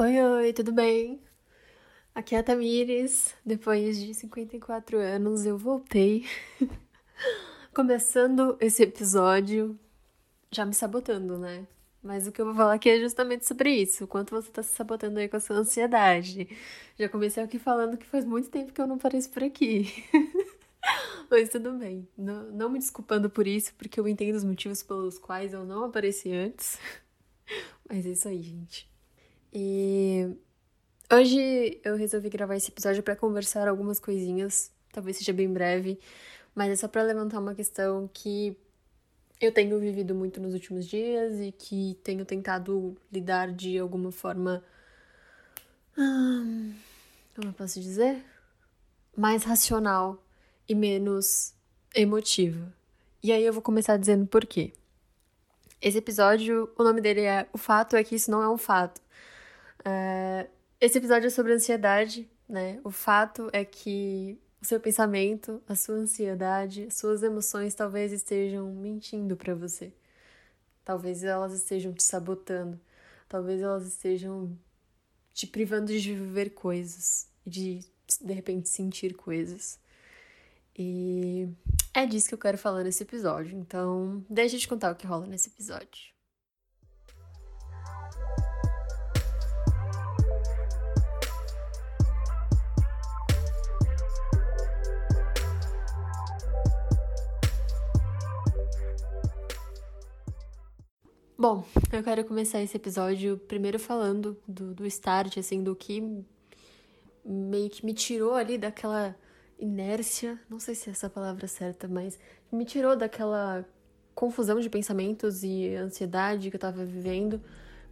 Oi, oi, tudo bem? Aqui é a Tamires. Depois de 54 anos, eu voltei. Começando esse episódio, já me sabotando, né? Mas o que eu vou falar aqui é justamente sobre isso. O quanto você tá se sabotando aí com a sua ansiedade. Já comecei aqui falando que faz muito tempo que eu não apareço por aqui. Mas tudo bem. Não, não me desculpando por isso, porque eu entendo os motivos pelos quais eu não apareci antes. Mas é isso aí, gente. E hoje eu resolvi gravar esse episódio para conversar algumas coisinhas, talvez seja bem breve, mas é só para levantar uma questão que eu tenho vivido muito nos últimos dias e que tenho tentado lidar de alguma forma. Como eu posso dizer? Mais racional e menos emotiva. E aí eu vou começar dizendo por quê. Esse episódio, o nome dele é O Fato é que isso não é um fato. É, esse episódio é sobre ansiedade, né? O fato é que o seu pensamento, a sua ansiedade, as suas emoções talvez estejam mentindo para você. Talvez elas estejam te sabotando. Talvez elas estejam te privando de viver coisas, de de repente sentir coisas. E é disso que eu quero falar nesse episódio. Então, deixa eu te contar o que rola nesse episódio. Bom, eu quero começar esse episódio primeiro falando do, do start, assim, do que meio que me tirou ali daquela inércia, não sei se é essa palavra certa, mas me tirou daquela confusão de pensamentos e ansiedade que eu tava vivendo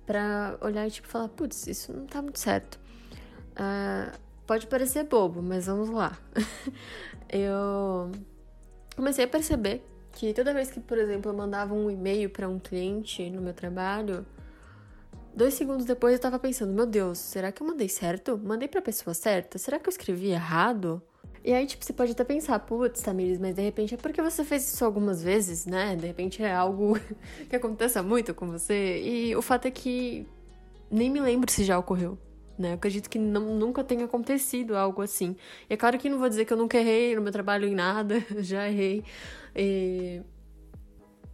para olhar e tipo falar, putz, isso não tá muito certo. Uh, pode parecer bobo, mas vamos lá. eu comecei a perceber que toda vez que, por exemplo, eu mandava um e-mail para um cliente no meu trabalho, dois segundos depois eu tava pensando: meu Deus, será que eu mandei certo? Mandei pra pessoa certa? Será que eu escrevi errado? E aí, tipo, você pode até pensar, putz, Tamires, mas de repente é porque você fez isso algumas vezes, né? De repente é algo que aconteça muito com você. E o fato é que nem me lembro se já ocorreu. Né? Eu acredito que não, nunca tenha acontecido algo assim. E é claro que não vou dizer que eu nunca errei no meu trabalho em nada, já errei. E...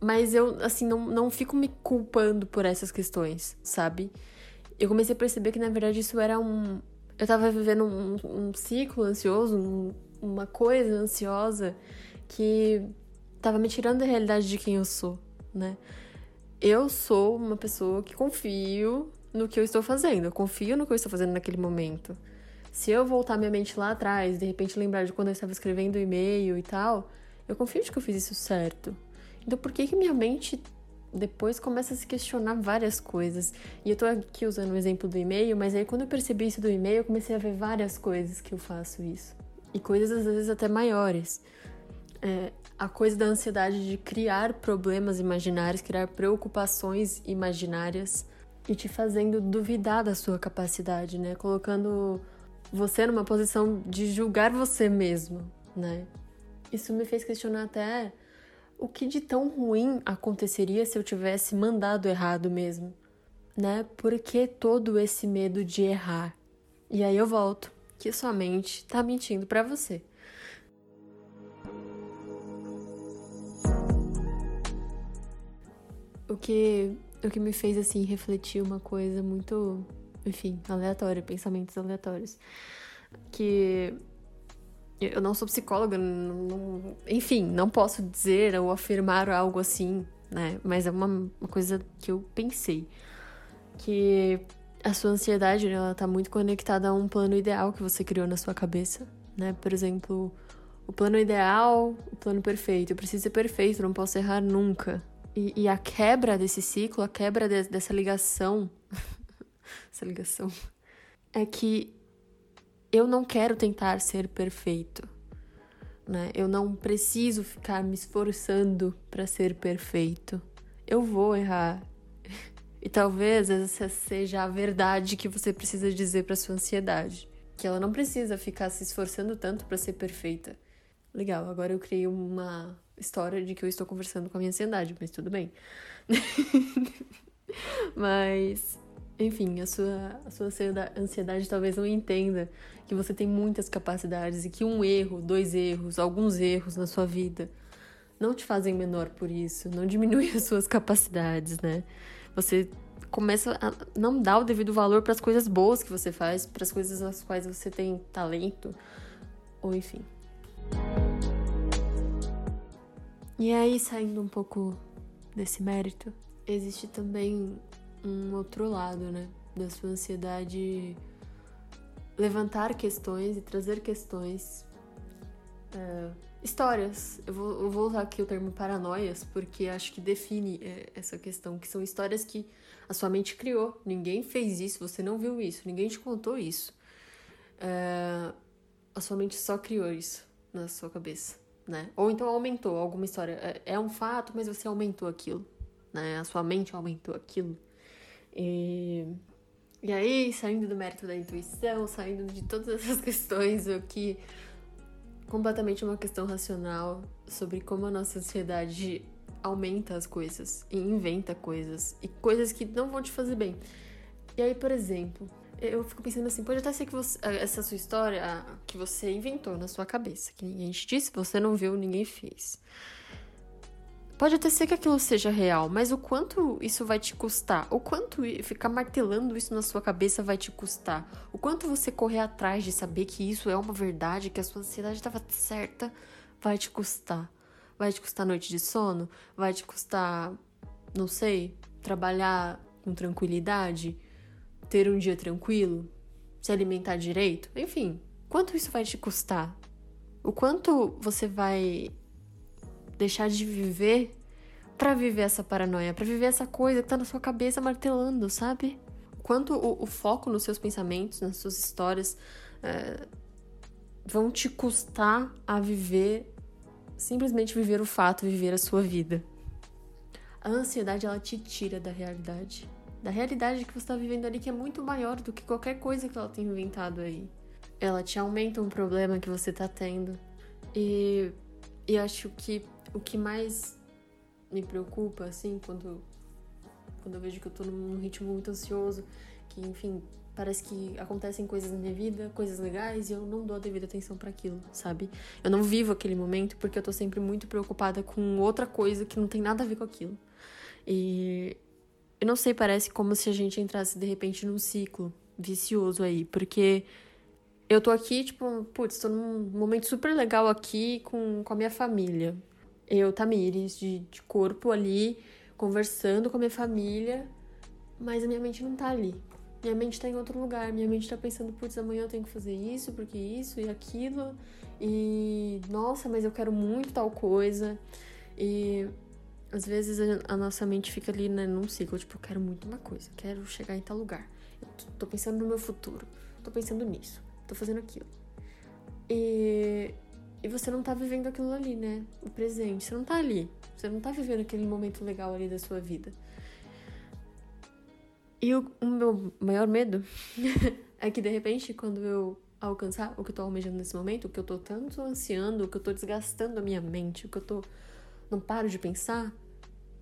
Mas eu, assim, não, não fico me culpando por essas questões, sabe? Eu comecei a perceber que, na verdade, isso era um. Eu tava vivendo um, um ciclo ansioso, um, uma coisa ansiosa que tava me tirando da realidade de quem eu sou, né? Eu sou uma pessoa que confio no que eu estou fazendo, eu confio no que eu estou fazendo naquele momento. Se eu voltar minha mente lá atrás, de repente lembrar de quando eu estava escrevendo o e-mail e tal, eu confio de que eu fiz isso certo. Então por que que minha mente depois começa a se questionar várias coisas? E eu tô aqui usando o exemplo do e-mail, mas aí quando eu percebi isso do e-mail, eu comecei a ver várias coisas que eu faço isso. E coisas às vezes até maiores. É, a coisa da ansiedade de criar problemas imaginários, criar preocupações imaginárias e te fazendo duvidar da sua capacidade, né? Colocando você numa posição de julgar você mesmo, né? Isso me fez questionar até o que de tão ruim aconteceria se eu tivesse mandado errado mesmo, né? Por que todo esse medo de errar? E aí eu volto que sua mente tá mentindo para você. O que o que me fez assim refletir uma coisa muito, enfim, aleatória, pensamentos aleatórios. Que eu não sou psicóloga, não, não, enfim, não posso dizer ou afirmar algo assim, né? Mas é uma, uma coisa que eu pensei. Que a sua ansiedade, né, ela tá muito conectada a um plano ideal que você criou na sua cabeça, né? Por exemplo, o plano ideal, o plano perfeito. Eu preciso ser perfeito, não posso errar nunca. E, e a quebra desse ciclo, a quebra de, dessa ligação, essa ligação, é que eu não quero tentar ser perfeito. Né? Eu não preciso ficar me esforçando para ser perfeito. Eu vou errar. E talvez essa seja a verdade que você precisa dizer para sua ansiedade, que ela não precisa ficar se esforçando tanto para ser perfeita. Legal, agora eu criei uma história de que eu estou conversando com a minha ansiedade, mas tudo bem. mas, enfim, a sua, a sua ansiedade talvez não entenda que você tem muitas capacidades e que um erro, dois erros, alguns erros na sua vida não te fazem menor por isso, não diminui as suas capacidades, né? Você começa a não dar o devido valor para as coisas boas que você faz, para as coisas nas quais você tem talento, ou enfim. E aí, saindo um pouco desse mérito, existe também um outro lado, né? Da sua ansiedade levantar questões e trazer questões. É, histórias. Eu vou, eu vou, usar aqui o termo paranoias, porque acho que define é, essa questão, que são histórias que a sua mente criou. Ninguém fez isso, você não viu isso, ninguém te contou isso. É, a sua mente só criou isso na sua cabeça, né? Ou então aumentou alguma história. É, é um fato, mas você aumentou aquilo, né? A sua mente aumentou aquilo. E, e aí, saindo do mérito da intuição, saindo de todas essas questões, o que completamente uma questão racional sobre como a nossa ansiedade aumenta as coisas e inventa coisas e coisas que não vão te fazer bem. E aí, por exemplo, eu fico pensando assim, pode até ser que você, essa sua história que você inventou na sua cabeça, que ninguém te disse, você não viu, ninguém fez. Pode até ser que aquilo seja real, mas o quanto isso vai te custar? O quanto ficar martelando isso na sua cabeça vai te custar? O quanto você correr atrás de saber que isso é uma verdade, que a sua ansiedade estava certa, vai te custar? Vai te custar noite de sono? Vai te custar, não sei, trabalhar com tranquilidade? Ter um dia tranquilo? Se alimentar direito? Enfim, quanto isso vai te custar? O quanto você vai deixar de viver para viver essa paranoia, para viver essa coisa que tá na sua cabeça martelando, sabe? Quanto o, o foco nos seus pensamentos, nas suas histórias, é, vão te custar a viver, simplesmente viver o fato, viver a sua vida. A ansiedade, ela te tira da realidade. Da realidade que você está vivendo ali, que é muito maior do que qualquer coisa que ela tenha inventado aí. Ela te aumenta um problema que você está tendo. E, e acho que o que mais me preocupa, assim, quando, quando eu vejo que eu tô num ritmo muito ansioso, que, enfim, parece que acontecem coisas na minha vida, coisas legais, e eu não dou a devida atenção para aquilo, sabe? Eu não vivo aquele momento porque eu tô sempre muito preocupada com outra coisa que não tem nada a ver com aquilo. E eu não sei, parece como se a gente entrasse de repente num ciclo vicioso aí, porque eu tô aqui, tipo, putz, tô num momento super legal aqui com, com a minha família eu, Tamires, de, de corpo ali, conversando com a minha família, mas a minha mente não tá ali. Minha mente tá em outro lugar, minha mente tá pensando, putz, amanhã eu tenho que fazer isso, porque isso e aquilo, e nossa, mas eu quero muito tal coisa. E às vezes a nossa mente fica ali né, num ciclo, tipo, eu quero muito uma coisa, quero chegar em tal lugar. Eu tô pensando no meu futuro, tô pensando nisso, tô fazendo aquilo. E e você não tá vivendo aquilo ali, né? O presente. Você não tá ali. Você não tá vivendo aquele momento legal ali da sua vida. E o, o meu maior medo é que de repente, quando eu alcançar o que eu tô almejando nesse momento, o que eu tô tanto ansiando, o que eu tô desgastando a minha mente, o que eu tô. não paro de pensar,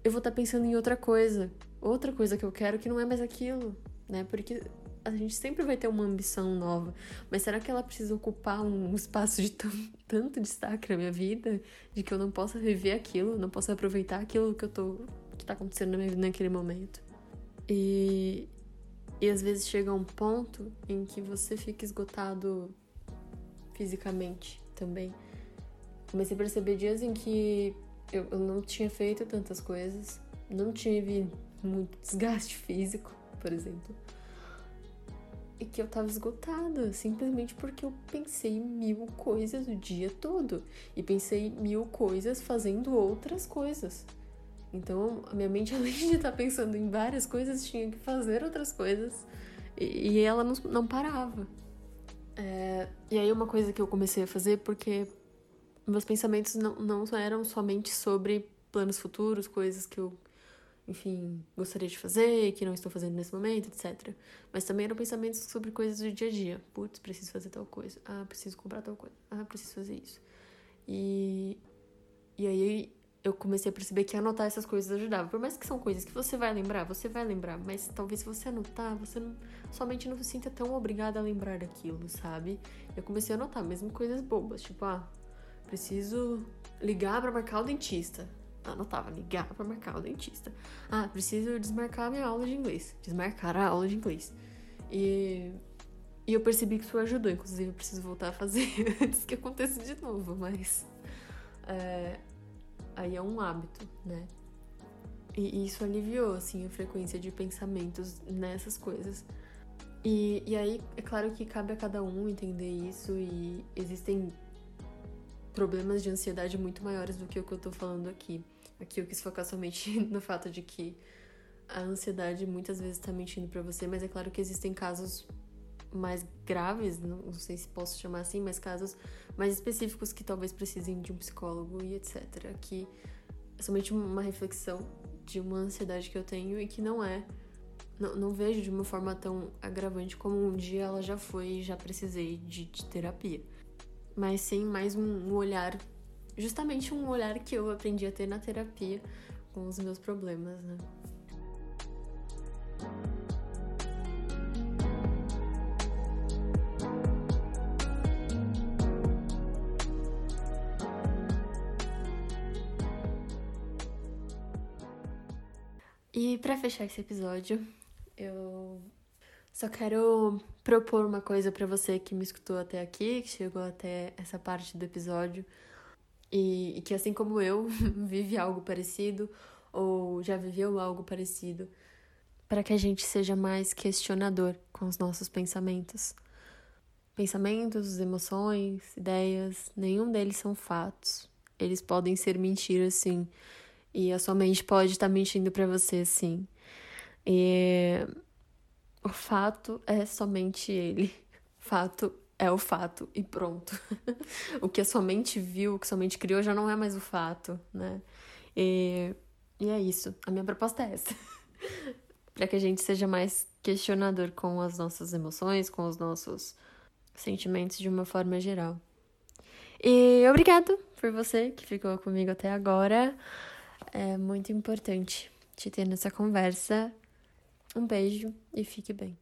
eu vou estar tá pensando em outra coisa. Outra coisa que eu quero que não é mais aquilo, né? Porque a gente sempre vai ter uma ambição nova, mas será que ela precisa ocupar um espaço de tanto destaque na minha vida, de que eu não possa viver aquilo, não possa aproveitar aquilo que eu tô que tá acontecendo na minha vida naquele momento? E e às vezes chega um ponto em que você fica esgotado fisicamente também. Comecei a perceber dias em que eu, eu não tinha feito tantas coisas, não tive muito desgaste físico, por exemplo e que eu tava esgotada, simplesmente porque eu pensei mil coisas o dia todo e pensei mil coisas fazendo outras coisas. Então, a minha mente, além de estar tá pensando em várias coisas, tinha que fazer outras coisas e, e ela não, não parava. É, e aí, uma coisa que eu comecei a fazer, porque meus pensamentos não, não eram somente sobre planos futuros, coisas que eu enfim, gostaria de fazer, que não estou fazendo nesse momento, etc. Mas também eram pensamentos sobre coisas do dia a dia. Putz, preciso fazer tal coisa. Ah, preciso comprar tal coisa. Ah, preciso fazer isso. E, e aí eu comecei a perceber que anotar essas coisas ajudava. Por mais que são coisas que você vai lembrar, você vai lembrar, mas talvez se você anotar, você não, somente não se sinta tão obrigada a lembrar daquilo, sabe? Eu comecei a anotar mesmo coisas bobas, tipo, ah, preciso ligar para marcar o dentista. Anotava, ligar para marcar o dentista. Ah, preciso desmarcar minha aula de inglês. Desmarcar a aula de inglês. E, e eu percebi que isso ajudou, inclusive eu preciso voltar a fazer antes que aconteça de novo, mas. É, aí é um hábito, né? E, isso aliviou, assim, a frequência de pensamentos nessas coisas. E, e aí, é claro que cabe a cada um entender isso e existem problemas de ansiedade muito maiores do que o que eu tô falando aqui. Aqui eu quis focar somente no fato de que a ansiedade muitas vezes tá mentindo para você, mas é claro que existem casos mais graves, não sei se posso chamar assim, mas casos mais específicos que talvez precisem de um psicólogo e etc. Aqui é somente uma reflexão de uma ansiedade que eu tenho e que não é. Não, não vejo de uma forma tão agravante como um dia ela já foi e já precisei de, de terapia. Mas sim mais um olhar, justamente um olhar que eu aprendi a ter na terapia com os meus problemas, né? E para fechar esse episódio, eu só quero propor uma coisa para você que me escutou até aqui, que chegou até essa parte do episódio e, e que, assim como eu, vive algo parecido ou já viveu algo parecido, para que a gente seja mais questionador com os nossos pensamentos. Pensamentos, emoções, ideias, nenhum deles são fatos. Eles podem ser mentiras, sim e a sua mente pode estar tá mentindo para você, sim. E o fato é somente ele. Fato é o fato e pronto. o que a sua mente viu, o que a sua mente criou já não é mais o fato, né? E, e é isso. A minha proposta é essa. para que a gente seja mais questionador com as nossas emoções, com os nossos sentimentos de uma forma geral. E obrigado por você que ficou comigo até agora. É muito importante te ter nessa conversa. Um beijo e fique bem.